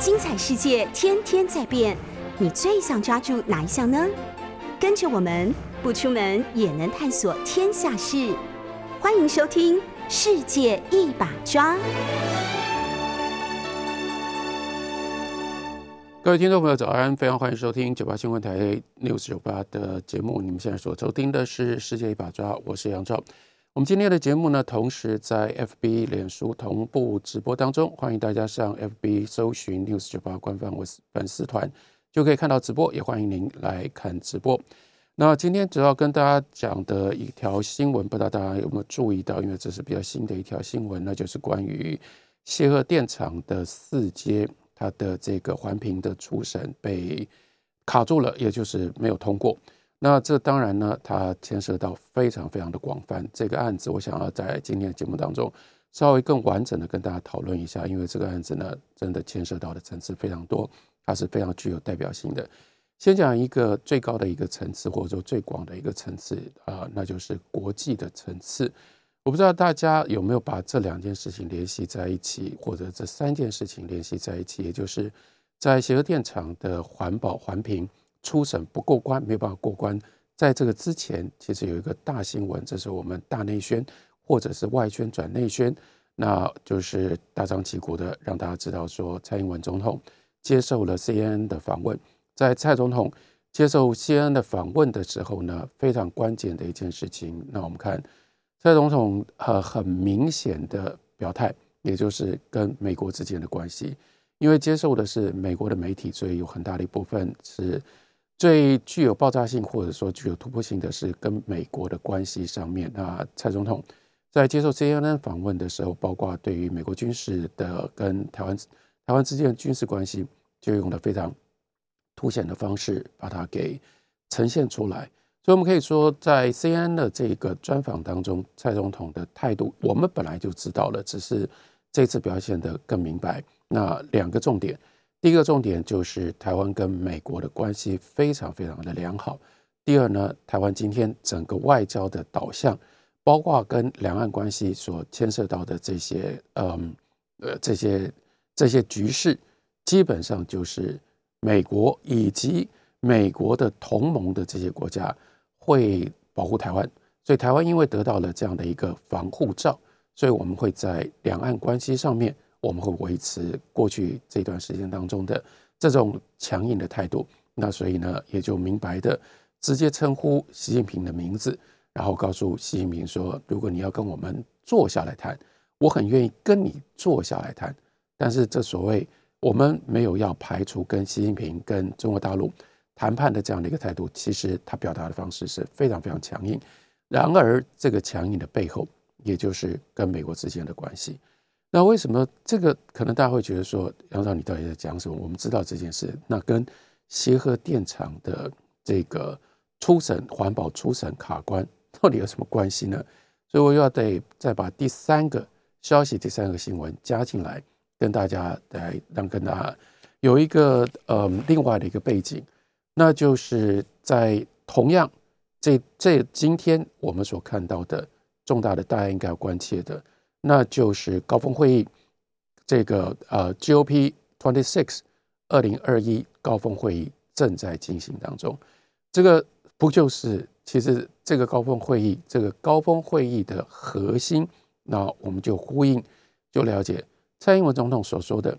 精彩世界天天在变，你最想抓住哪一项呢？跟着我们不出门也能探索天下事，欢迎收听《世界一把抓》。各位听众朋友，早安！非常欢迎收听九八新闻台 News 九八的节目。你们现在所收听的是《世界一把抓》，我是杨照。我们今天的节目呢，同时在 FB、脸书同步直播当中，欢迎大家上 FB 搜寻 News 九八官方粉丝团，就可以看到直播。也欢迎您来看直播。那今天主要跟大家讲的一条新闻，不知道大家有没有注意到？因为这是比较新的一条新闻，那就是关于谢赫电厂的四阶。它的这个环评的初审被卡住了，也就是没有通过。那这当然呢，它牵涉到非常非常的广泛。这个案子，我想要在今天的节目当中稍微更完整的跟大家讨论一下，因为这个案子呢，真的牵涉到的层次非常多，它是非常具有代表性的。先讲一个最高的一个层次，或者说最广的一个层次啊，那就是国际的层次。我不知道大家有没有把这两件事情联系在一起，或者这三件事情联系在一起，也就是在协和电厂的环保环评初审不过关，没有办法过关。在这个之前，其实有一个大新闻，这是我们大内宣，或者是外宣转内宣，那就是大张旗鼓的让大家知道说，蔡英文总统接受了 CNN 的访问。在蔡总统接受 CNN 的访问的时候呢，非常关键的一件事情，那我们看。蔡总统呃很明显的表态，也就是跟美国之间的关系，因为接受的是美国的媒体，所以有很大的一部分是最具有爆炸性或者说具有突破性的是跟美国的关系上面。那蔡总统在接受 CNN 访问的时候，包括对于美国军事的跟台湾台湾之间的军事关系，就用了非常凸显的方式把它给呈现出来。所以，我们可以说，在 CNN 的这个专访当中，蔡总统的态度，我们本来就知道了，只是这次表现得更明白。那两个重点，第一个重点就是台湾跟美国的关系非常非常的良好。第二呢，台湾今天整个外交的导向，包括跟两岸关系所牵涉到的这些，嗯，呃，这些这些局势，基本上就是美国以及美国的同盟的这些国家。会保护台湾，所以台湾因为得到了这样的一个防护罩，所以我们会在两岸关系上面，我们会维持过去这段时间当中的这种强硬的态度。那所以呢，也就明白的直接称呼习近平的名字，然后告诉习近平说，如果你要跟我们坐下来谈，我很愿意跟你坐下来谈。但是这所谓我们没有要排除跟习近平跟中国大陆。谈判的这样的一个态度，其实他表达的方式是非常非常强硬。然而，这个强硬的背后，也就是跟美国之间的关系。那为什么这个可能大家会觉得说，杨照你到底在讲什么？我们知道这件事，那跟协和电厂的这个初审环保初审卡关到底有什么关系呢？所以我又要得再把第三个消息、第三个新闻加进来，跟大家来让跟大家有一个呃另外的一个背景。那就是在同样这这今天我们所看到的重大的，大家应该要关切的，那就是高峰会议这个呃 GOP twenty six 二零二一高峰会议正在进行当中。这个不就是其实这个高峰会议这个高峰会议的核心？那我们就呼应就了解蔡英文总统所说的，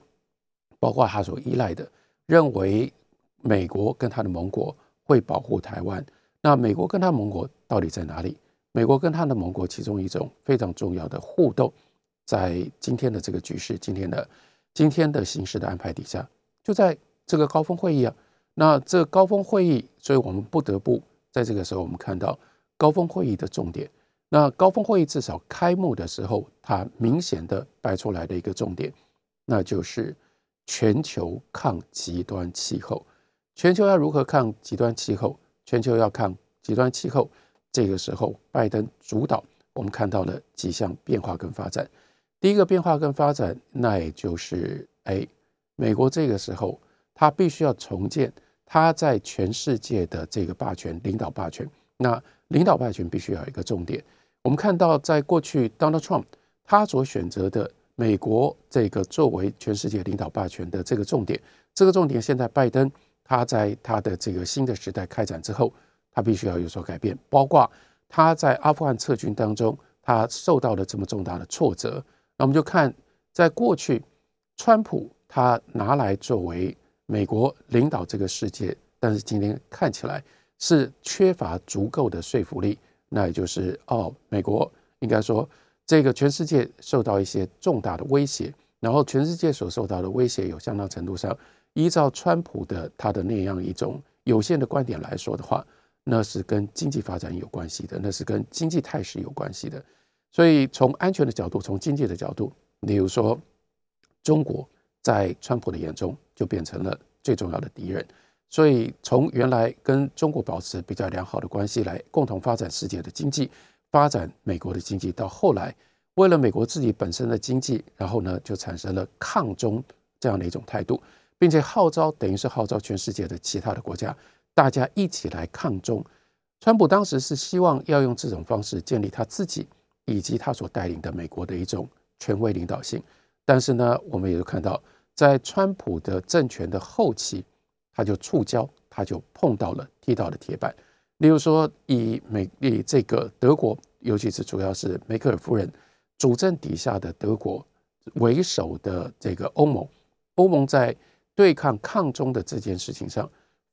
包括他所依赖的认为。美国跟他的盟国会保护台湾，那美国跟他盟国到底在哪里？美国跟他的盟国其中一种非常重要的互动，在今天的这个局势、今天的今天的形势的安排底下，就在这个高峰会议啊。那这高峰会议，所以我们不得不在这个时候，我们看到高峰会议的重点。那高峰会议至少开幕的时候，它明显的摆出来的一个重点，那就是全球抗极端气候。全球要如何抗极端气候？全球要抗极端气候，这个时候拜登主导，我们看到了几项变化跟发展。第一个变化跟发展，那也就是，哎，美国这个时候他必须要重建他在全世界的这个霸权，领导霸权。那领导霸权必须要有一个重点。我们看到，在过去 Donald Trump 他所选择的美国这个作为全世界领导霸权的这个重点，这个重点现在拜登他在他的这个新的时代开展之后，他必须要有所改变，包括他在阿富汗撤军当中，他受到了这么重大的挫折。那我们就看，在过去，川普他拿来作为美国领导这个世界，但是今天看起来是缺乏足够的说服力。那也就是哦，美国应该说。这个全世界受到一些重大的威胁，然后全世界所受到的威胁有相当程度上，依照川普的他的那样一种有限的观点来说的话，那是跟经济发展有关系的，那是跟经济态势有关系的。所以从安全的角度，从经济的角度，例如说中国在川普的眼中就变成了最重要的敌人。所以从原来跟中国保持比较良好的关系来共同发展世界的经济。发展美国的经济，到后来为了美国自己本身的经济，然后呢就产生了抗中这样的一种态度，并且号召等于是号召全世界的其他的国家，大家一起来抗中。川普当时是希望要用这种方式建立他自己以及他所带领的美国的一种权威领导性。但是呢，我们也就看到，在川普的政权的后期，他就触礁，他就碰到了踢到了铁板。例如说，以美以这个德国，尤其是主要是梅克尔夫人主政底下的德国为首的这个欧盟，欧盟在对抗抗中的这件事情上，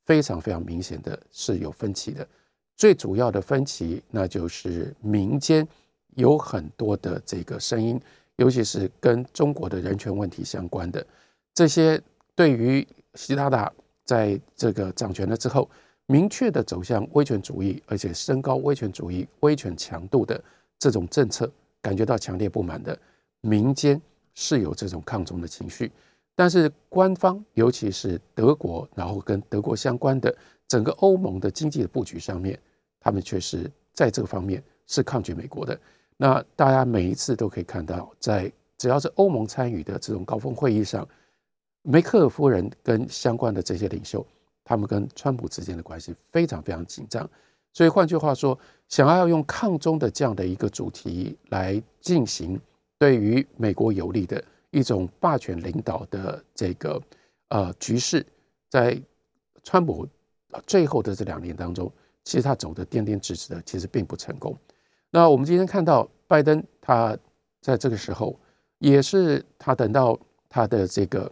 非常非常明显的是有分歧的。最主要的分歧，那就是民间有很多的这个声音，尤其是跟中国的人权问题相关的这些，对于习大大在这个掌权了之后。明确的走向威权主义，而且升高威权主义威权强度的这种政策，感觉到强烈不满的民间是有这种抗中的情绪，但是官方，尤其是德国，然后跟德国相关的整个欧盟的经济的布局上面，他们却是在这个方面是抗拒美国的。那大家每一次都可以看到，在只要是欧盟参与的这种高峰会议上，梅克尔夫人跟相关的这些领袖。他们跟川普之间的关系非常非常紧张，所以换句话说，想要用抗中的这样的一个主题来进行对于美国有利的一种霸权领导的这个呃局势，在川普最后的这两年当中，其实他走的颠颠直直的，其实并不成功。那我们今天看到拜登，他在这个时候也是他等到他的这个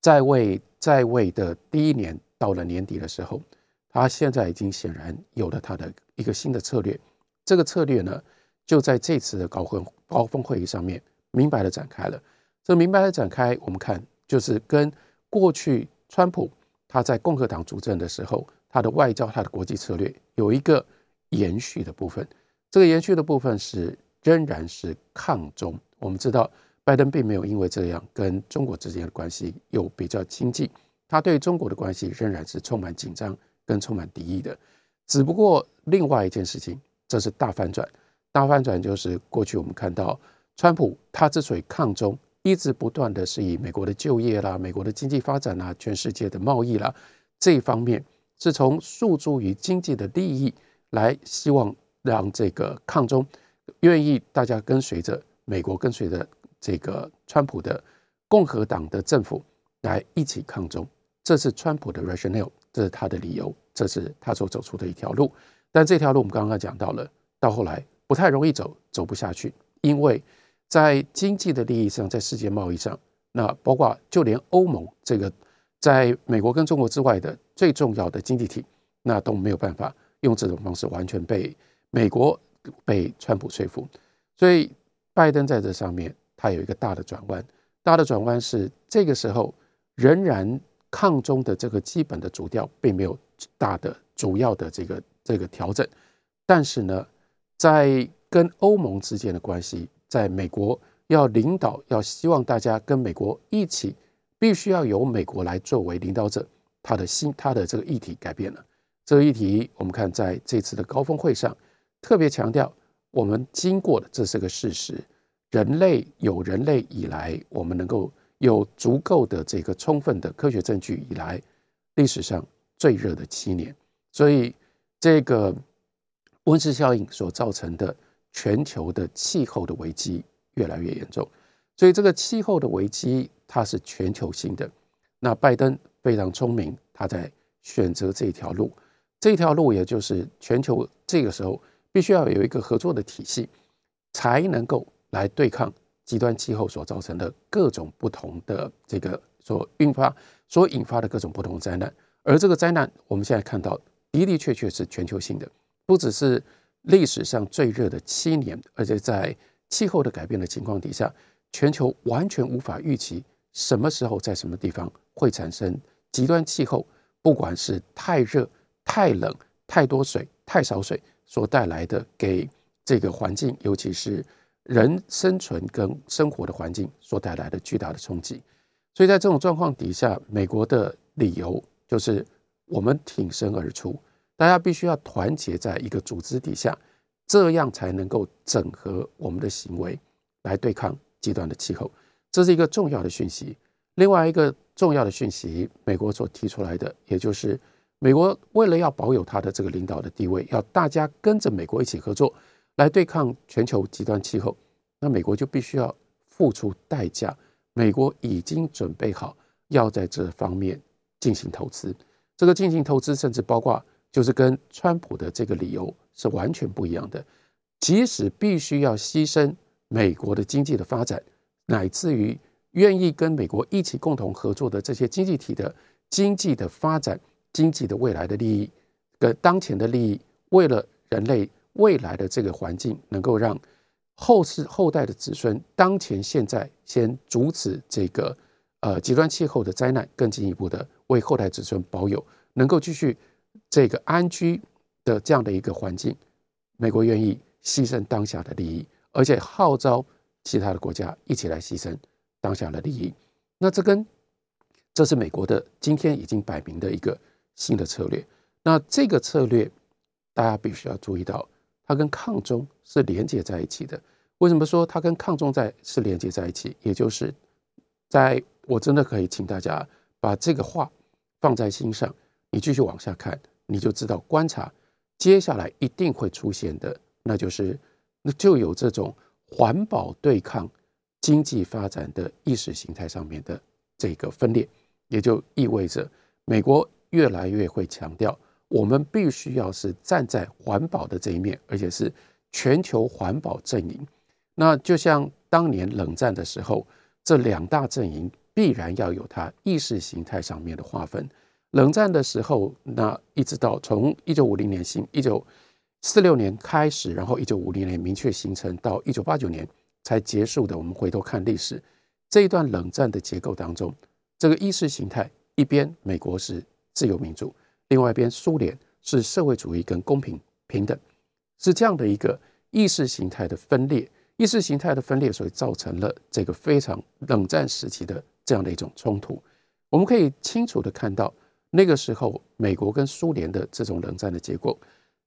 在位在位的第一年。到了年底的时候，他现在已经显然有了他的一个新的策略。这个策略呢，就在这次的高峰高峰会议上面明白的展开了。这明白的展开，我们看就是跟过去川普他在共和党主政的时候，他的外交、他的国际策略有一个延续的部分。这个延续的部分是仍然是抗中。我们知道，拜登并没有因为这样跟中国之间的关系有比较亲近。他对中国的关系仍然是充满紧张跟充满敌意的，只不过另外一件事情，这是大反转。大反转就是过去我们看到，川普他之所以抗中，一直不断的是以美国的就业啦、美国的经济发展啦、全世界的贸易啦这一方面，是从诉诸于经济的利益来希望让这个抗中，愿意大家跟随着美国，跟随着这个川普的共和党的政府来一起抗中。这是川普的 rationale，这是他的理由，这是他所走出的一条路。但这条路我们刚刚讲到了，到后来不太容易走，走不下去，因为在经济的利益上，在世界贸易上，那包括就连欧盟这个在美国跟中国之外的最重要的经济体，那都没有办法用这种方式完全被美国被川普说服。所以拜登在这上面，他有一个大的转弯，大的转弯是这个时候仍然。抗中的这个基本的主调并没有大的主要的这个这个调整，但是呢，在跟欧盟之间的关系，在美国要领导，要希望大家跟美国一起，必须要由美国来作为领导者，他的心他的这个议题改变了。这个议题我们看在这次的高峰会上特别强调，我们经过的这是个事实，人类有人类以来，我们能够。有足够的这个充分的科学证据以来，历史上最热的七年，所以这个温室效应所造成的全球的气候的危机越来越严重。所以这个气候的危机它是全球性的。那拜登非常聪明，他在选择这条路，这条路也就是全球这个时候必须要有一个合作的体系，才能够来对抗极端气候所造成的各种不同的这个所引发、所引发的各种不同灾难。而这个灾难，我们现在看到的的确确是全球性的，不只是历史上最热的七年，而且在气候的改变的情况底下。全球完全无法预期什么时候在什么地方会产生极端气候，不管是太热、太冷、太多水、太少水所带来的给这个环境，尤其是人生存跟生活的环境所带来的巨大的冲击。所以在这种状况底下，美国的理由就是我们挺身而出，大家必须要团结在一个组织底下，这样才能够整合我们的行为来对抗。极端的气候，这是一个重要的讯息。另外一个重要的讯息，美国所提出来的，也就是美国为了要保有它的这个领导的地位，要大家跟着美国一起合作来对抗全球极端气候，那美国就必须要付出代价。美国已经准备好要在这方面进行投资，这个进行投资，甚至包括就是跟川普的这个理由是完全不一样的，即使必须要牺牲。美国的经济的发展，乃至于愿意跟美国一起共同合作的这些经济体的经济的发展、经济的未来的利益跟当前的利益，为了人类未来的这个环境，能够让后世后代的子孙当前现在先阻止这个呃极端气候的灾难，更进一步的为后代子孙保有能够继续这个安居的这样的一个环境，美国愿意牺牲当下的利益。而且号召其他的国家一起来牺牲当下的利益，那这跟这是美国的今天已经摆明的一个新的策略。那这个策略大家必须要注意到，它跟抗中是连接在一起的。为什么说它跟抗中在是连接在一起？也就是在我真的可以请大家把这个话放在心上，你继续往下看，你就知道观察接下来一定会出现的，那就是。那就有这种环保对抗经济发展的意识形态上面的这个分裂，也就意味着美国越来越会强调，我们必须要是站在环保的这一面，而且是全球环保阵营。那就像当年冷战的时候，这两大阵营必然要有它意识形态上面的划分。冷战的时候，那一直到从一九五零年新一九。四六年开始，然后一九五零年明确形成，到一九八九年才结束的。我们回头看历史，这一段冷战的结构当中，这个意识形态一边美国是自由民主，另外一边苏联是社会主义跟公平平等，是这样的一个意识形态的分裂。意识形态的分裂，所以造成了这个非常冷战时期的这样的一种冲突。我们可以清楚的看到，那个时候美国跟苏联的这种冷战的结果。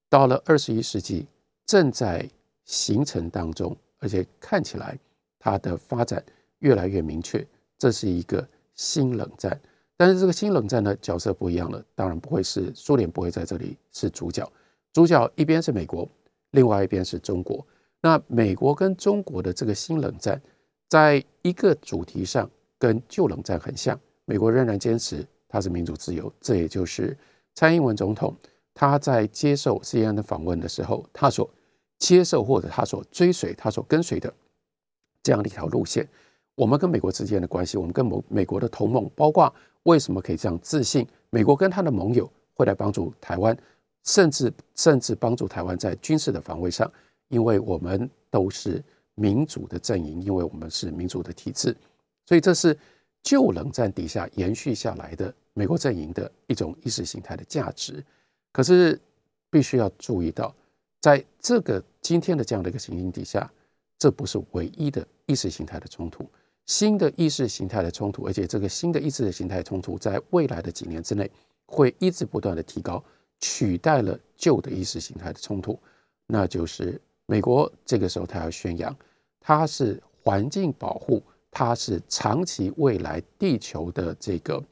到了二十一世纪，正在形成当中，而且看起来它的发展越来越明确。这是一个新冷战，但是这个新冷战呢，角色不一样了。当然不会是苏联不会在这里是主角，主角一边是美国，另外一边是中国。那美国跟中国的这个新冷战，在一个主题上跟旧冷战很像，美国仍然坚持它是民主自由，这也就是蔡英文总统。他在接受 CNN 的访问的时候，他所接受或者他所追随、他所跟随的这样的一条路线，我们跟美国之间的关系，我们跟美美国的同盟，包括为什么可以这样自信，美国跟他的盟友会来帮助台湾，甚至甚至帮助台湾在军事的防卫上，因为我们都是民主的阵营，因为我们是民主的体制，所以这是旧冷战底下延续下来的美国阵营的一种意识形态的价值。可是，必须要注意到，在这个今天的这样的一个情形底下，这不是唯一的意识形态的冲突。新的意识形态的冲突，而且这个新的意识形态冲突，在未来的几年之内，会一直不断的提高，取代了旧的意识形态的冲突。那就是美国这个时候，他要宣扬，它是环境保护，它是长期未来地球的这个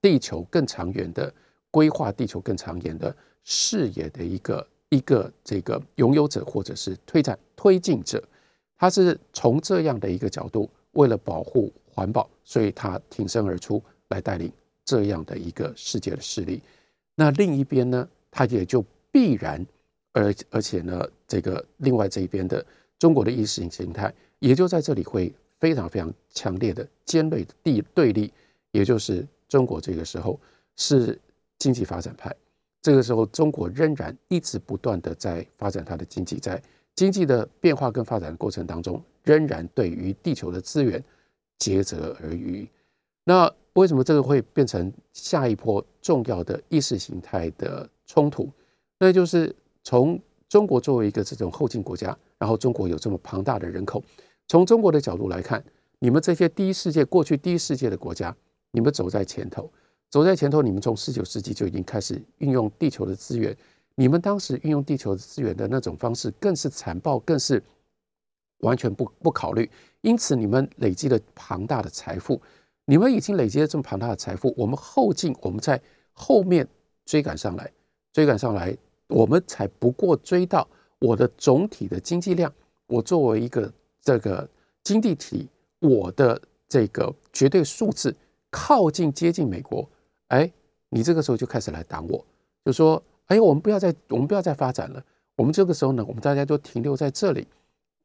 地球更长远的规划，地球更长远的。视野的一个一个这个拥有者或者是推展推进者，他是从这样的一个角度为了保护环保，所以他挺身而出来带领这样的一个世界的势力。那另一边呢，他也就必然，而而且呢，这个另外这一边的中国的意识形态，也就在这里会非常非常强烈的尖锐的地对立，也就是中国这个时候是经济发展派，这个时候中国仍然一直不断的在发展它的经济，在经济的变化跟发展的过程当中，仍然对于地球的资源竭泽而渔。那为什么这个会变成下一波重要的意识形态的冲突？那就是从中国作为一个这种后进国家，然后中国有这么庞大的人口，从中国的角度来看，你们这些第一世界过去第一世界的国家，你们走在前头，走在前头，你们从十九世纪就已经开始运用地球的资源，你们当时运用地球的资源的那种方式，更是残暴，更是完全不不考虑，因此你们累积了庞大的财富。你们已经累积了这么庞大的财富，我们后进，我们在后面追赶上来，追赶上来，我们才不过追到我的总体的经济量。我作为一个这个经济体，我的这个绝对数字靠近接近美国，哎，你这个时候就开始来打我，就说，哎，我们不要再，我们不要再发展了。我们这个时候呢，我们大家都停留在这里，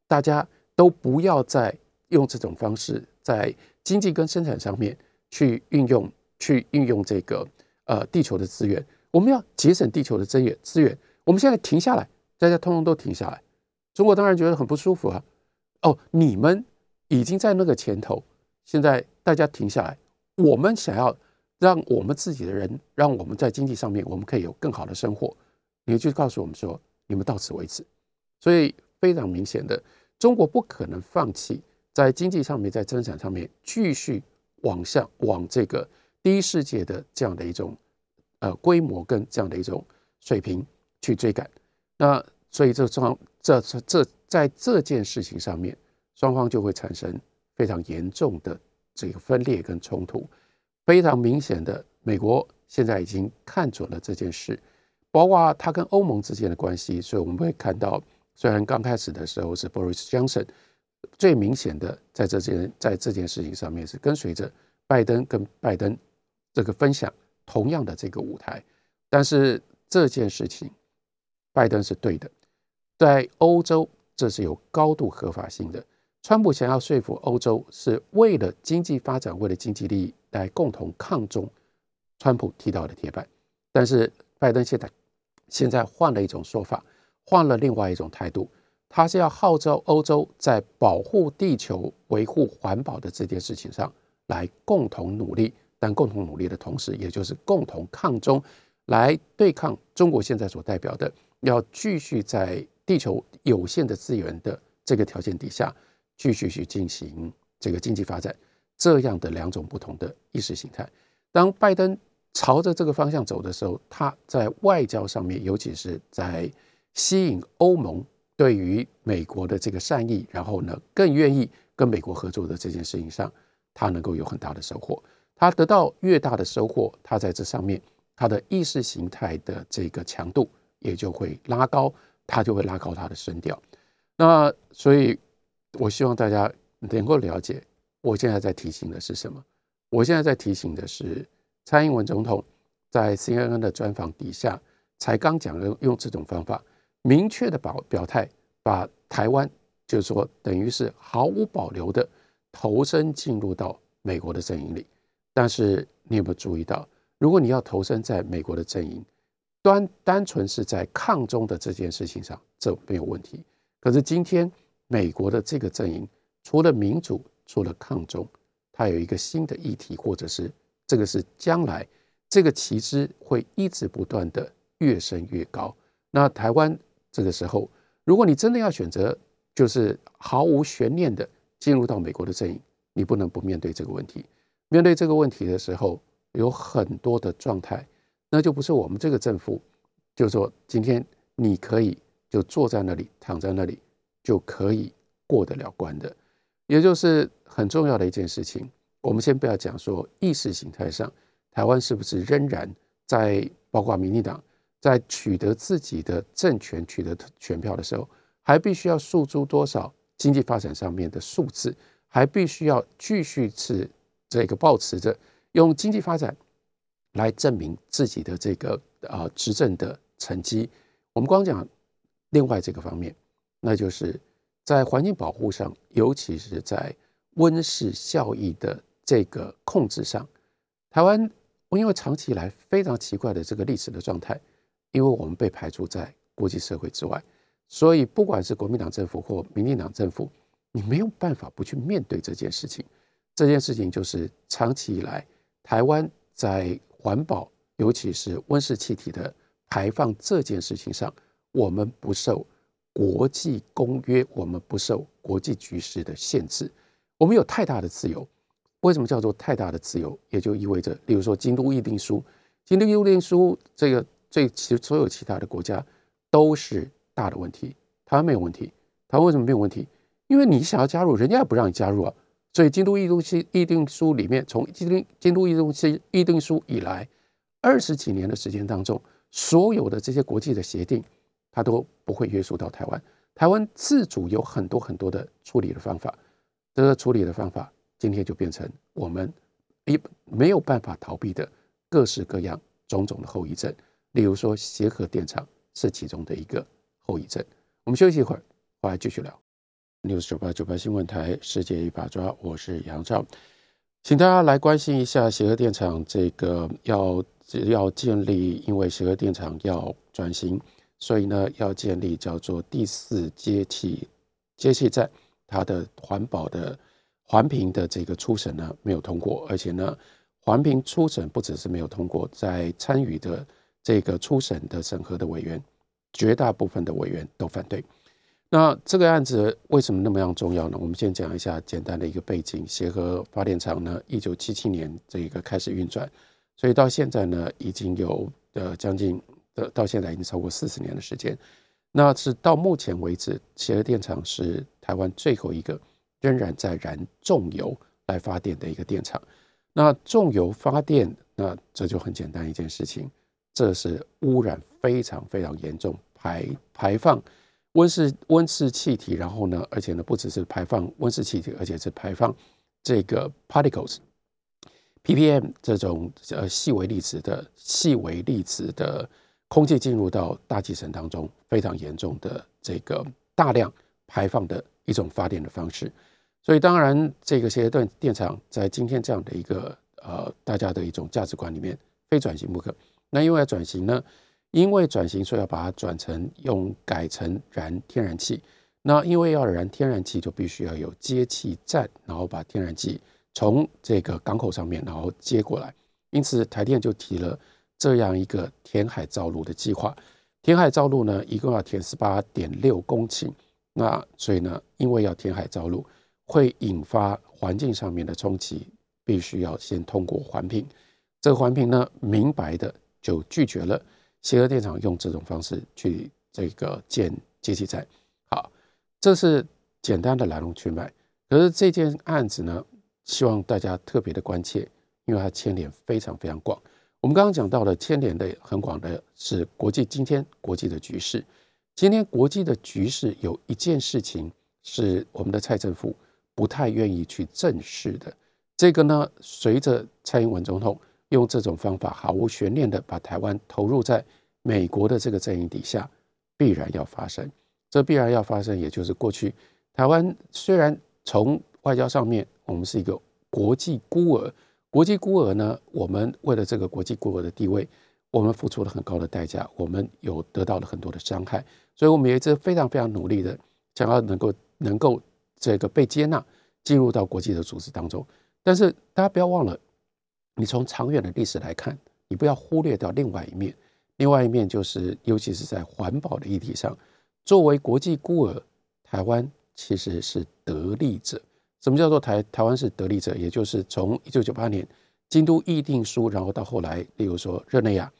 大家都不要再用这种方式在。经济跟生产上面去运用，去运用这个呃地球的资源，我们要节省地球的资源资源。我们现在停下来，大家通通都停下来。中国当然觉得很不舒服啊。哦，你们已经在那个前头，现在大家停下来，我们想要让我们自己的人，让我们在经济上面我们可以有更好的生活，你就告诉我们说，你们到此为止。所以非常明显的，中国不可能放弃。在经济上面，在增产上面继续往下往这个第一世界的这样的一种呃规模跟这样的一种水平去追赶，那所以这双这这这在这件事情上面，双方就会产生非常严重的这个分裂跟冲突。非常明显的，美国现在已经看准了这件事，包括他跟欧盟之间的关系，所以我们会看到，虽然刚开始的时候是 Boris Johnson。最明显的，在这件在这件事情上面是跟随着拜登跟拜登这个分享同样的这个舞台，但是这件事情拜登是对的，在欧洲这是有高度合法性的。川普想要说服欧洲是为了经济发展，为了经济利益来共同抗中，川普提到的铁板，但是拜登现在现在换了一种说法，换了另外一种态度。他是要号召欧洲在保护地球、维护环保的这件事情上来共同努力，但共同努力的同时，也就是共同抗中，来对抗中国现在所代表的要继续在地球有限的资源的这个条件底下，继续去进行这个经济发展这样的两种不同的意识形态。当拜登朝着这个方向走的时候，他在外交上面，尤其是在吸引欧盟。对于美国的这个善意，然后呢，更愿意跟美国合作的这件事情上，他能够有很大的收获。他得到越大的收获，他在这上面，他的意识形态的这个强度也就会拉高，他就会拉高他的声调。那所以，我希望大家能够了解，我现在在提醒的是什么？我现在在提醒的是，蔡英文总统在 CNN 的专访底下，才刚讲了用这种方法。明确的表表态，把台湾就是说，等于是毫无保留的投身进入到美国的阵营里。但是你有没有注意到，如果你要投身在美国的阵营，单单纯是在抗中的这件事情上，这没有问题。可是今天美国的这个阵营，除了民主，除了抗中，它有一个新的议题，或者是这个是将来这个旗帜会一直不断的越升越高。那台湾。这个时候，如果你真的要选择，就是毫无悬念的进入到美国的阵营，你不能不面对这个问题。面对这个问题的时候，有很多的状态，那就不是我们这个政府，就是说今天你可以就坐在那里，躺在那里就可以过得了关的。也就是很重要的一件事情。我们先不要讲说意识形态上，台湾是不是仍然在包括民进党。在取得自己的政权、取得选票的时候，还必须要诉诸多少经济发展上面的数字，还必须要继续是这个保持着用经济发展来证明自己的这个啊执政的成绩。我们光讲另外这个方面，那就是在环境保护上，尤其是在温室效益的这个控制上，台湾因为长期以来非常奇怪的这个历史的状态，因为我们被排除在国际社会之外，所以不管是国民党政府或民进党政府。你没有办法不去面对这件事情。这件事情就是长期以来，台湾在环保，尤其是温室气体的排放这件事情上，我们不受国际公约，我们不受国际局势的限制，我们有太大的自由。为什么叫做太大的自由？也就意味着，例如说《京都议定书》，《京都议定书》这个这其实所有其他的国家都是大的问题，台湾没有问题。台湾为什么没有问题？因为你想要加入，人家也不让你加入啊。所以《京都议定书》议定书里面，从《京都京都议定书》议定书以来，二十几年的时间当中，所有的这些国际的协定，它都不会约束到台湾。台湾自主有很多很多的处理的方法，这个处理的方法，今天就变成我们一没有办法逃避的各式各样种种的后遗症。例如说，协和电厂是其中的一个后遗症。我们休息一会儿，回来继续聊。News 九八九八新闻台，世界一把抓，我是杨照，请大家来关心一下协和电厂这个要要建立，因为协和电厂要转型，所以呢要建立叫做第四接气接气站，它的环保的环评的这个初审呢没有通过，而且呢环评初审不只是没有通过，在参与的这个初审的审核的委员，绝大部分的委员都反对。那这个案子为什么那么样重要呢？我们先讲一下简单的一个背景。协和发电厂呢，一九七七年这一个开始运转，所以到现在呢，已经有呃将近的到现在已经超过四十年的时间。那是到目前为止，协和电厂是台湾最后一个仍然在燃重油来发电的一个电厂。那重油发电，那这就很简单一件事情，这是污染非常非常严重，排排放。温室温室气体，然后呢，而且呢，不只是排放温室气体，而且是排放这个 particles，ppm 这种呃细微粒子的细微粒子的空气进入到大气层当中，非常严重的这个大量排放的一种发电的方式。所以当然，这个协和电厂在今天这样的一个呃大家的一种价值观里面，非转型不可。那因为要转型呢？因为转型，所以要把它转成用改成燃天然气。那因为要燃天然气，就必须要有接气站，然后把天然气从这个港口上面然后接过来。因此，台电就提了这样一个填海造陆的计划。填海造陆呢，一共要填十八点六公顷。那所以呢，因为要填海造陆，会引发环境上面的冲击，必须要先通过环评。这个环评呢，明白的就拒绝了。协和电厂用这种方式去这个建接气站，好，这是简单的来龙去脉。可是这件案子呢，希望大家特别的关切，因为它牵连非常非常广。我们刚刚讲到了牵连的很广的是国际，今天国际的局势，今天国际的局势有一件事情是我们的蔡政府不太愿意去正视的。这个呢，随着蔡英文总统。用这种方法毫无悬念的把台湾投入在美国的这个阵营底下，必然要发生。这必然要发生，也就是过去台湾虽然从外交上面我们是一个国际孤儿，国际孤儿呢，我们为了这个国际孤儿的地位，我们付出了很高的代价，我们有得到了很多的伤害，所以我们也一直非常非常努力的想要能够能够这个被接纳进入到国际的组织当中。但是大家不要忘了。你从长远的历史来看，你不要忽略掉另外一面。另外一面就是，尤其是在环保的议题上，作为国际孤儿，台湾其实是得利者。什么叫做台台湾是得利者？也就是从一九九八年京都议定书，然后到后来，例如说热内亚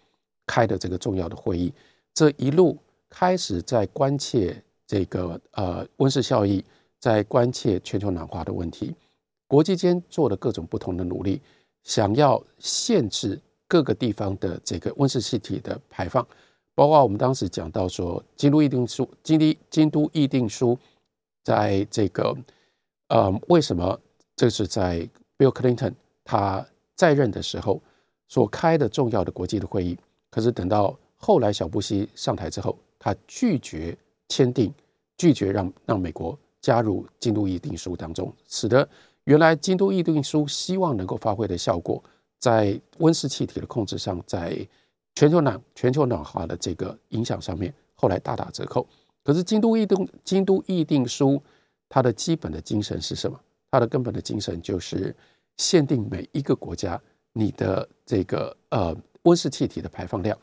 开的这个重要的会议，这一路开始在关切这个呃温室效益，在关切全球暖化的问题，国际间做了各种不同的努力。想要限制各个地方的这个温室气体的排放，包括我们当时讲到说，京都议定书，京都京都议定书，在这个呃，为什么这是在 Bill Clinton 他在任的时候所开的重要的国际的会议。可是等到后来小布希上台之后，他拒绝签订，拒绝让让美国加入京都议定书当中，使得原来京都议定书希望能够发挥的效果，在温室气体的控制上，在全球暖全球暖化的这个影响上面，后来大打折扣。可是京都议定京都议定书它的基本的精神是什么？它的根本的精神就是限定每一个国家你的这个呃温室气体的排放量，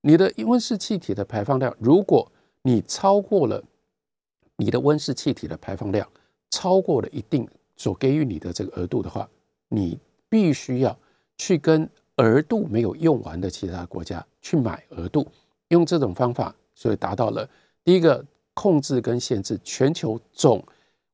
你的温室气体的排放量，如果你超过了你的温室气体的排放量超过了一定所给予你的这个额度的话，你必须要去跟额度没有用完的其他国家去买额度，用这种方法，所以达到了。第一个控制跟限制全球总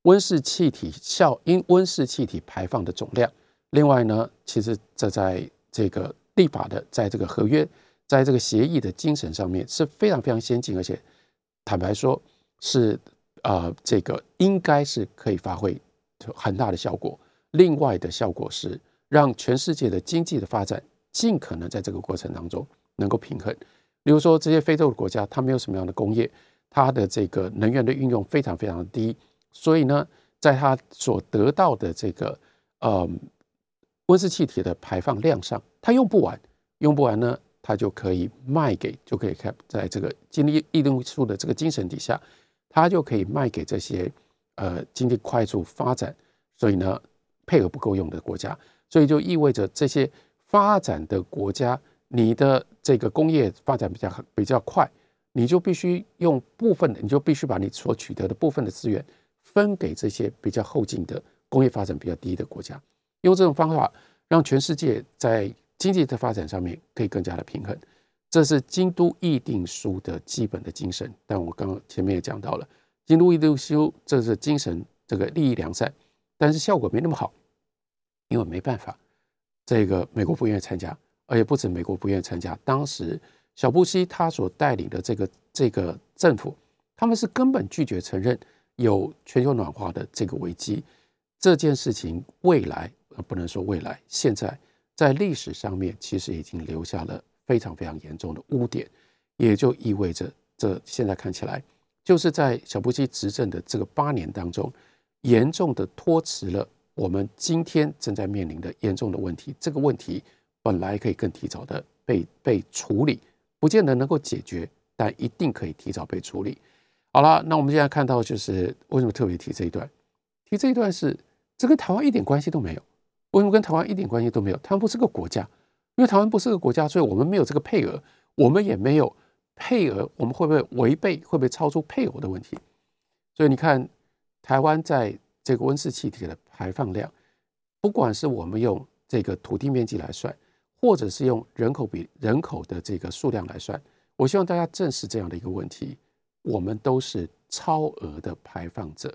温室气体效因温室气体排放的总量。另外呢，其实这在这个立法的，在这个合约，在这个协议的精神上面是非常非常先进，而且坦白说是啊，这个应该是可以发挥很大的效果。另外的效果是让全世界的经济的发展尽可能在这个过程当中能够平衡。比如说这些非洲的国家，它没有什么样的工业。它的这个能源的运用非常非常的低，所以呢，在它所得到的这个呃温室气体的排放量上，它用不完，用不完呢，它就可以卖给，就可以看在这个经济异动数的这个精神底下，它就可以卖给这些呃经济快速发展，所以呢配额不够用的国家，所以就意味着这些发展的国家，你的这个工业发展比较比较快。你就必须用部分的，你就必须把你所取得的部分的资源分给这些比较后进的工业发展比较低的国家，用这种方法让全世界在经济的发展上面可以更加的平衡。这是京都议定书的基本的精神。但我刚刚前面也讲到了，京都议定书这是精神，这个利益良善，但是效果没那么好，因为没办法，这个美国不愿意参加，而且不止美国不愿意参加，当时。小布希他所带领的这个这个政府，他们是根本拒绝承认有全球暖化的这个危机。这件事情未来呃不能说未来，现在在历史上面其实已经留下了非常非常严重的污点，也就意味着这现在看起来就是在小布希执政的这个八年当中，严重的拖迟了我们今天正在面临的严重的问题。这个问题本来可以更提早的被被处理。不见得能够解决，但一定可以提早被处理。好了，那我们现在看到就是为什么特别提这一段？提这一段是这跟台湾一点关系都没有。为什么跟台湾一点关系都没有？台湾不是个国家，因为台湾不是个国家，所以我们没有这个配额，我们也没有配额，我们会不会违背？会不会超出配额的问题？所以你看，台湾在这个温室气体的排放量，不管是我们用这个土地面积来算。或者是用人口比人口的这个数量来算，我希望大家正视这样的一个问题：我们都是超额的排放者，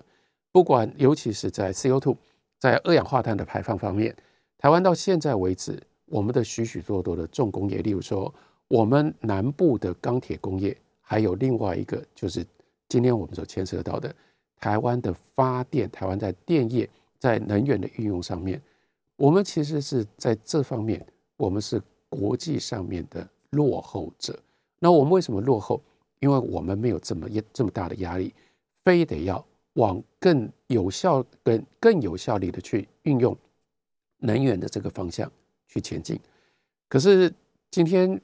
不管尤其是在 CO2 在二氧化碳的排放方面，台湾到现在为止，我们的许许多多的重工业，例如说我们南部的钢铁工业，还有另外一个就是今天我们所牵涉到的台湾的发电，台湾在电业在能源的运用上面，我们其实是在这方面。我们是国际上面的落后者，那我们为什么落后？因为我们没有这么一这么大的压力，非得要往更有效、更更有效率的去运用能源的这个方向去前进。可是今天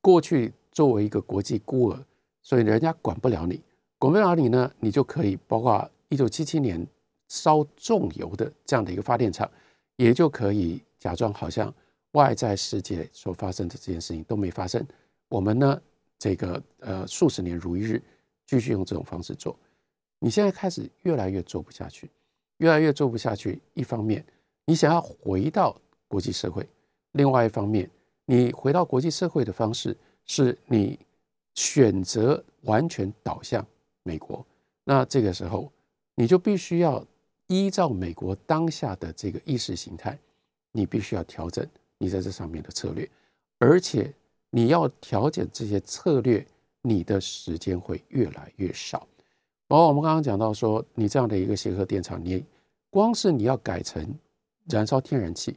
过去作为一个国际孤儿，所以人家管不了你，管不了你呢，你就可以包括一九七七年烧重油的这样的一个发电厂，也就可以假装好像。外在世界所发生的这件事情都没发生，我们呢，这个呃数十年如一日，继续用这种方式做。你现在开始越来越做不下去，越来越做不下去。一方面，你想要回到国际社会；另外一方面，你回到国际社会的方式是你选择完全倒向美国。那这个时候，你就必须要依照美国当下的这个意识形态，你必须要调整。你在这上面的策略，而且你要调整这些策略，你的时间会越来越少。包括我们刚刚讲到说，你这样的一个协和电厂，你光是你要改成燃烧天然气，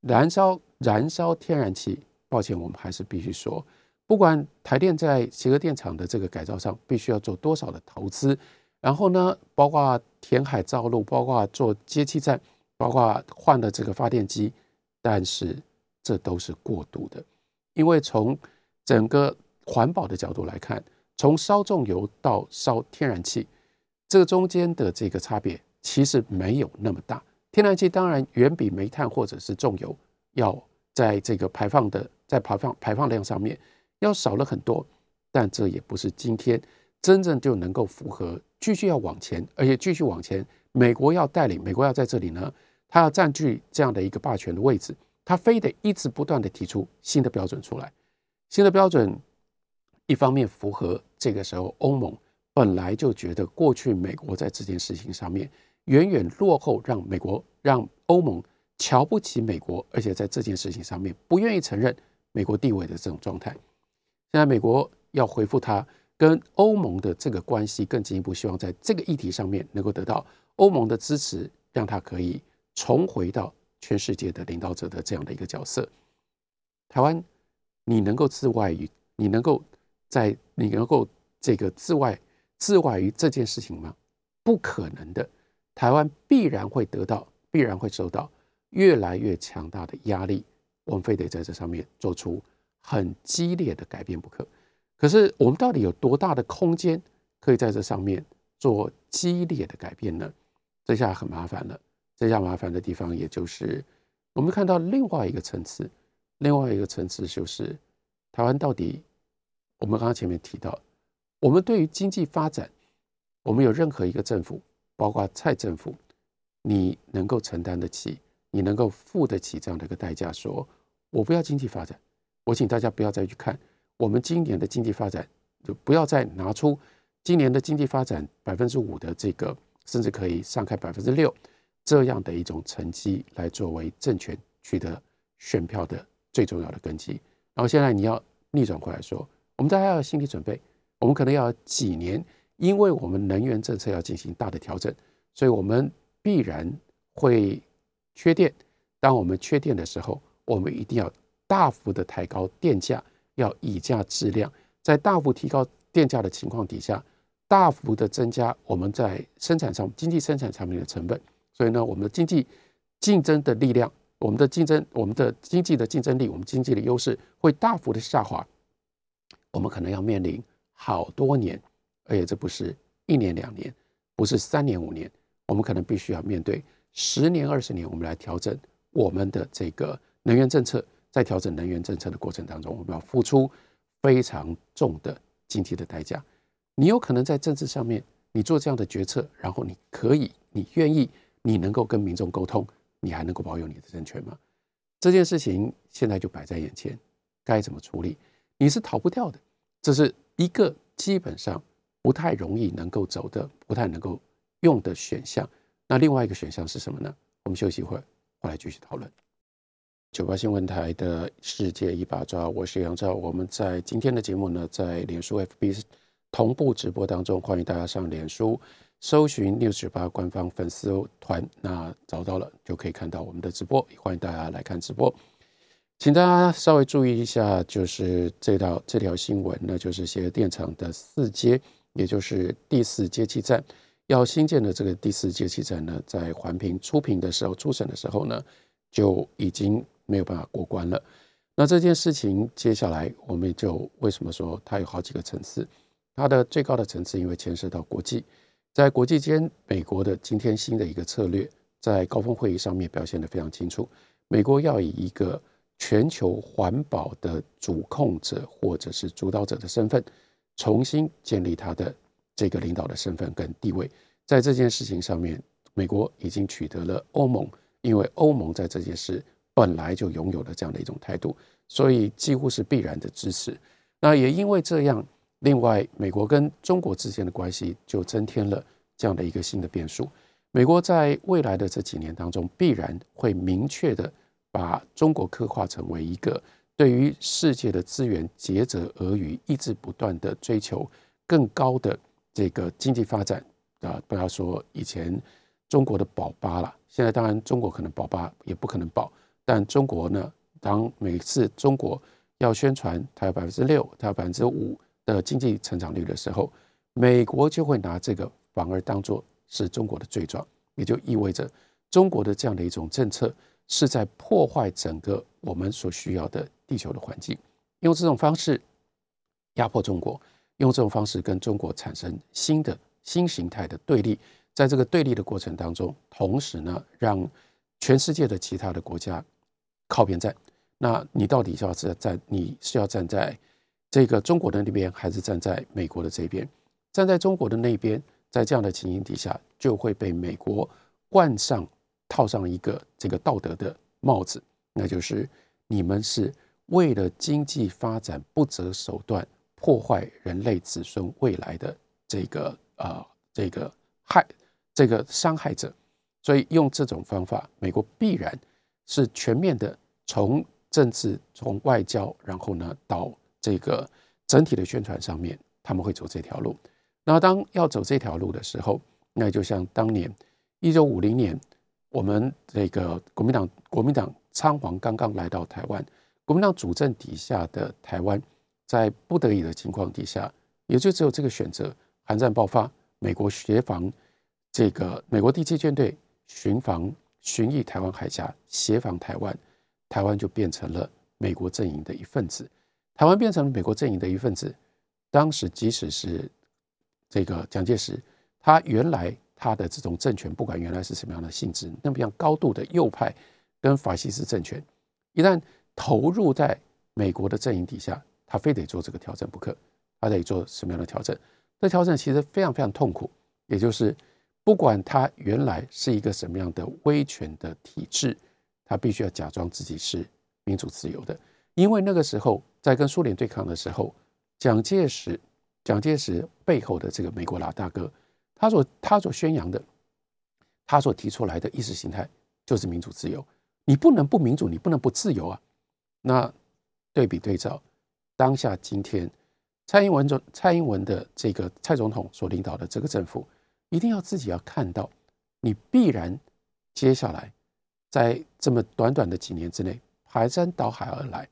燃烧燃烧天然气，抱歉，我们还是必须说，不管台电在协和电厂的这个改造上，必须要做多少的投资，然后呢，包括填海造陆，包括做接气站，包括换了这个发电机，但是这都是过渡的，因为从整个环保的角度来看，从烧重油到烧天然气，这个中间的这个差别。其实没有那么大，天然气当然远比煤炭或者是重油要在这个排放的在排放排放量上面要少了很多，但这也不是今天真正就能够符合继续要往前，而且继续往前，美国要带领，美国要在这里呢，他要占据这样的一个霸权的位置，他非得一直不断的提出新的标准出来，新的标准一方面符合这个时候欧盟本来就觉得过去美国在这件事情上面。远远落后，让美国、让欧盟瞧不起美国，而且在这件事情上面不愿意承认美国地位的这种状态。现在美国要回复他跟欧盟的这个关系更进一步，希望在这个议题上面能够得到欧盟的支持，让他可以重回到全世界的领导者的这样的一个角色。台湾，你能够自外于你能够在你能够这个自外自外于这件事情吗？不可能的。台湾必然会得到，必然会受到越来越强大的压力，我们非得在这上面做出很激烈的改变不可。可是我们到底有多大的空间可以在这上面做激烈的改变呢？这下很麻烦了。这下麻烦的地方，也就是我们看到另外一个层次，另外一个层次就是台湾到底，我们刚刚前面提到，我们对于经济发展，我们有任何一个政府。包括蔡政府，你能够承担得起，你能够付得起这样的一个代价？说我不要经济发展，我请大家不要再去看我们今年的经济发展，就不要再拿出今年的经济发展百分之五的这个，甚至可以上开百分之六这样的一种成绩来作为政权取得选票的最重要的根基。然后现在你要逆转过来说，我们大家要有心理准备，我们可能要几年。因为我们能源政策要进行大的调整，所以我们必然会缺电。当我们缺电的时候，我们一定要大幅的抬高电价，要以价质量。在大幅提高电价的情况底下，大幅的增加我们在生产上经济生产产品的成本。所以呢，我们的经济竞争的力量，我们的竞争，我们的经济的竞争力，我们经济的优势会大幅的下滑。我们可能要面临好多年。而且这不是一年两年，不是三年五年，我们可能必须要面对十年二十年，我们来调整我们的这个能源政策。在调整能源政策的过程当中，我们要付出非常重的经济的代价。你有可能在政治上面，你做这样的决策，然后你可以，你愿意，你能够跟民众沟通，你还能够保有你的政权吗？这件事情现在就摆在眼前，该怎么处理？你是逃不掉的，这是一个基本上。不太容易能够走的，不太能够用的选项。那另外一个选项是什么呢？我们休息一会儿，回来继续讨论。九八新闻台的世界一把抓，我是杨照。我们在今天的节目呢，在脸书 FB 同步直播当中，欢迎大家上脸书搜寻 News 九八官方粉丝团，那找到了就可以看到我们的直播。也欢迎大家来看直播。请大家稍微注意一下，就是这道这条新闻，那就是些电厂的四阶。也就是第四接气站要新建的这个第四接气站呢，在环评初评的时候、初审的时候呢，就已经没有办法过关了。那这件事情接下来我们就为什么说它有好几个层次？它的最高的层次，因为牵涉到国际，在国际间，美国的今天新的一个策略，在高峰会议上面表现得非常清楚。美国要以一个全球环保的主控者或者是主导者的身份。重新建立他的这个领导的身份跟地位，在这件事情上面，美国已经取得了欧盟，因为欧盟在这件事本来就拥有了这样的一种态度，所以几乎是必然的支持。那也因为这样，另外美国跟中国之间的关系就增添了这样的一个新的变数。美国在未来的这几年当中，必然会明确的把中国刻画成为一个。对于世界的资源竭泽而渔，一直不断的追求更高的这个经济发展啊！不要说以前中国的保八了。现在当然中国可能保八也不可能保，但中国呢，当每次中国要宣传它有百分之六、它有百分之五的经济成长率的时候，美国就会拿这个反而当做是中国的罪状，也就意味着中国的这样的一种政策是在破坏整个我们所需要的地球的环境，用这种方式压迫中国，用这种方式跟中国产生新的新形态的对立，在这个对立的过程当中，同时呢，让全世界的其他的国家靠边站。那你到底是要站？你是要站在这个中国的那边，还是站在美国的这边？站在中国的那边，在这样的情形底下，就会被美国冠上套上一个这个道德的帽子，那就是你们是为了经济发展不择手段，破坏人类子孙未来的这个啊这个害这个伤害者，所以用这种方法，美国必然是全面的从政治、从外交，然后呢到这个整体的宣传上面，他们会走这条路。那当要走这条路的时候，那就像当年一九五零年，我们这个国民党国民党仓皇刚刚来到台湾，国民党主政底下的台湾，在不得已的情况底下，也就只有这个选择：韩战爆发，美国协防这个美国第七舰队巡防巡弋台湾海峡，协防台湾，台湾就变成了美国阵营的一份子。台湾变成了美国阵营的一份子，当时即使是。这个蒋介石，他原来他的这种政权，不管原来是什么样的性质，那么样高度的右派跟法西斯政权，一旦投入在美国的阵营底下，他非得做这个调整不可。他得做什么样的调整？这调整其实非常非常痛苦，也就是不管他原来是一个什么样的威权的体制，他必须要假装自己是民主自由的，因为那个时候在跟苏联对抗的时候，蒋介石。蒋介石背后的这个美国老大哥，他所他所宣扬的，他所提出来的意识形态就是民主自由。你不能不民主，你不能不自由啊！那对比对照当下今天，蔡英文总蔡英文的这个蔡总统所领导的这个政府，一定要自己要看到，你必然接下来在这么短短的几年之内排山倒海而来，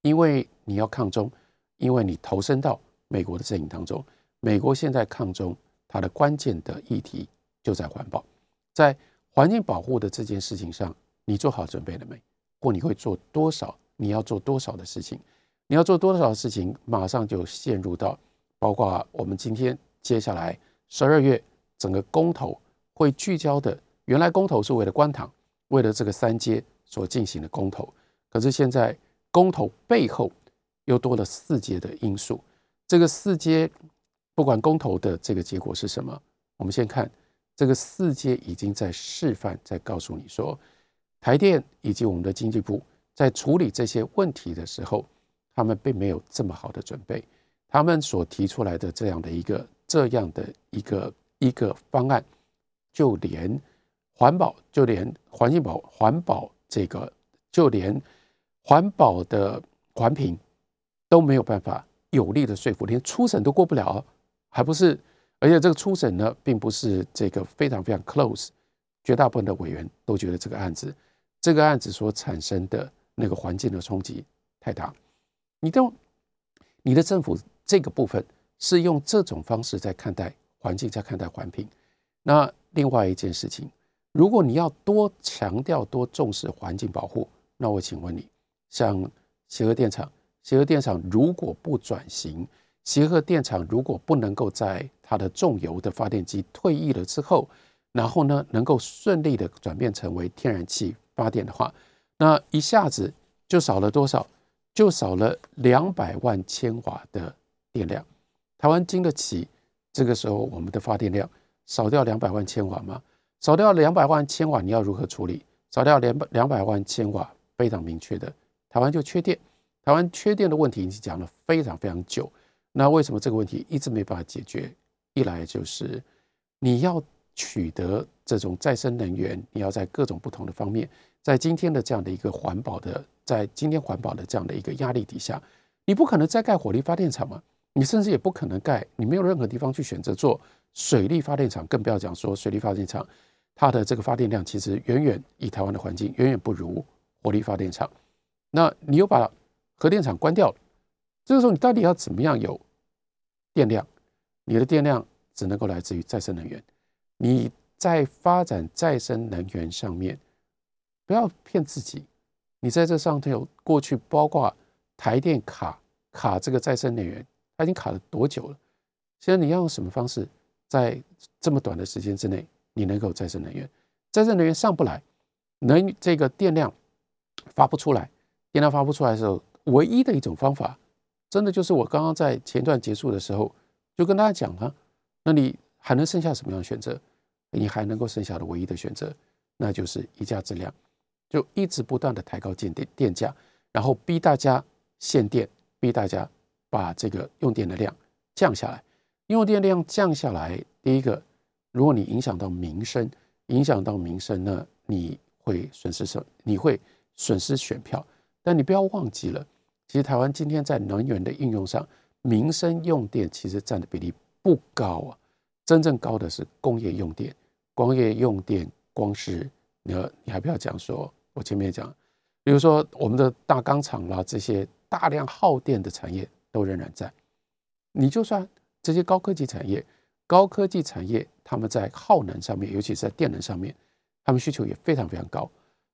因为你要抗中，因为你投身到。美国的阵营当中，美国现在抗中，它的关键的议题就在环保，在环境保护的这件事情上，你做好准备了没？或你会做多少？你要做多少的事情？你要做多少事情？马上就陷入到，包括我们今天接下来十二月整个公投会聚焦的，原来公投是为了官塘，为了这个三阶所进行的公投，可是现在公投背后又多了四阶的因素。这个四阶不管公投的这个结果是什么，我们先看这个四阶已经在示范，在告诉你说，台电以及我们的经济部在处理这些问题的时候，他们并没有这么好的准备。他们所提出来的这样的一个这样的一个一个方案，就连环保，就连环境保环保这个，就连环保的环评都没有办法。有力的说服，连初审都过不了，还不是？而且这个初审呢，并不是这个非常非常 close，绝大部分的委员都觉得这个案子，这个案子所产生的那个环境的冲击太大。你都，你的政府这个部分是用这种方式在看待环境，在看待环评。那另外一件事情，如果你要多强调、多重视环境保护，那我请问你，像协和电厂。协和电厂如果不转型，协和电厂如果不能够在它的重油的发电机退役了之后，然后呢，能够顺利的转变成为天然气发电的话，那一下子就少了多少？就少了两百万千瓦的电量。台湾经得起这个时候我们的发电量少掉两百万千瓦吗？少掉两百万千瓦，你要如何处理？少掉两百两百万千瓦，非常明确的，台湾就缺电。台湾缺电的问题已经讲了非常非常久，那为什么这个问题一直没办法解决？一来就是你要取得这种再生能源，你要在各种不同的方面，在今天的这样的一个环保的，在今天环保的这样的一个压力底下，你不可能再盖火力发电厂嘛？你甚至也不可能盖，你没有任何地方去选择做水力发电厂，更不要讲说水力发电厂它的这个发电量其实远远以台湾的环境远远不如火力发电厂。那你又把核电厂关掉了，这个时候你到底要怎么样有电量？你的电量只能够来自于再生能源。你在发展再生能源上面，不要骗自己。你在这上头过去包括台电卡卡这个再生能源，它已经卡了多久了？现在你要用什么方式，在这么短的时间之内，你能够再生能源？再生能源上不来，能这个电量发不出来，电量发不出来的时候，唯一的一种方法，真的就是我刚刚在前段结束的时候就跟大家讲了，那你还能剩下什么样的选择？你还能够剩下的唯一的选择，那就是一价质量，就一直不断的抬高电电电价，然后逼大家限电，逼大家把这个用电的量降下来。用电量降下来，第一个，如果你影响到民生，影响到民生呢，你会损失什？你会损失选票。但你不要忘记了，其实台湾今天在能源的应用上，民生用电其实占的比例不高啊，真正高的是工业用电。工业用电，光是你，你还不要讲说，我前面讲，比如说我们的大钢厂啦，这些大量耗电的产业都仍然在，你就算。这些高科技产业，高科技产业，他们在耗能上面，尤其是在电能上面，他们需求也非常非常高。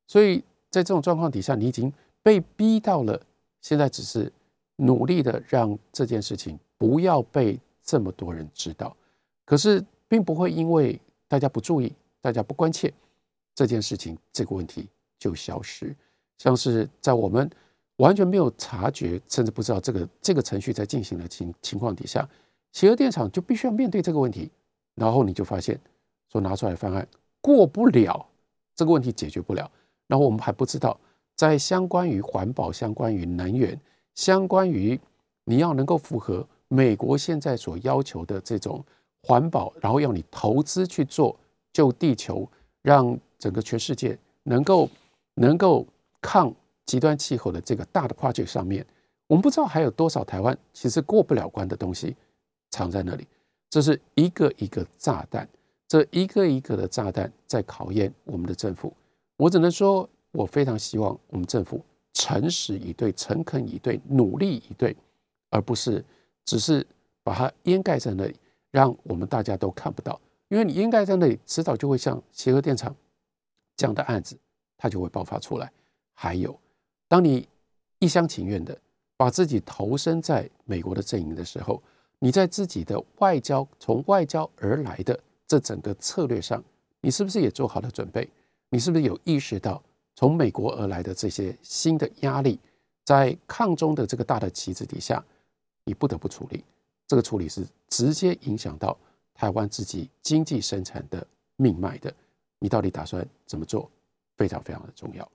所以在这种状况底下，你已经被逼到了，现在只是努力的让这件事情不要被这么多人知道。可是并不会因为大家不注意，大家不关切这件事情，这个问题就消失。像是在我们完全没有察觉，甚至不知道这个这个程序在进行的情情况底下。企鹅电厂就必须要面对这个问题，然后你就发现说拿出来方案过不了，这个问题解决不了。然后我们还不知道，在相关于环保、相关于能源、相关于你要能够符合美国现在所要求的这种环保，然后要你投资去做救地球，让整个全世界能够能够抗极端气候的这个大的 project 上面，我们不知道还有多少台湾其实过不了关的东西。藏在那里，这是一个一个炸弹，这一个一个的炸弹在考验我们的政府。我只能说，我非常希望我们政府诚实以对、诚恳以对、努力以对，而不是只是把它掩盖在那里，让我们大家都看不到。因为你掩盖在那里，迟早就会像协和电厂这样的案子，它就会爆发出来。还有，当你一厢情愿的把自己投身在美国的阵营的时候，你在自己的外交从外交而来的这整个策略上，你是不是也做好了准备？你是不是有意识到从美国而来的这些新的压力，在抗中的这个大的旗帜底下，你不得不处理？这个处理是直接影响到台湾自己经济生产的命脉的。你到底打算怎么做？非常非常的重要。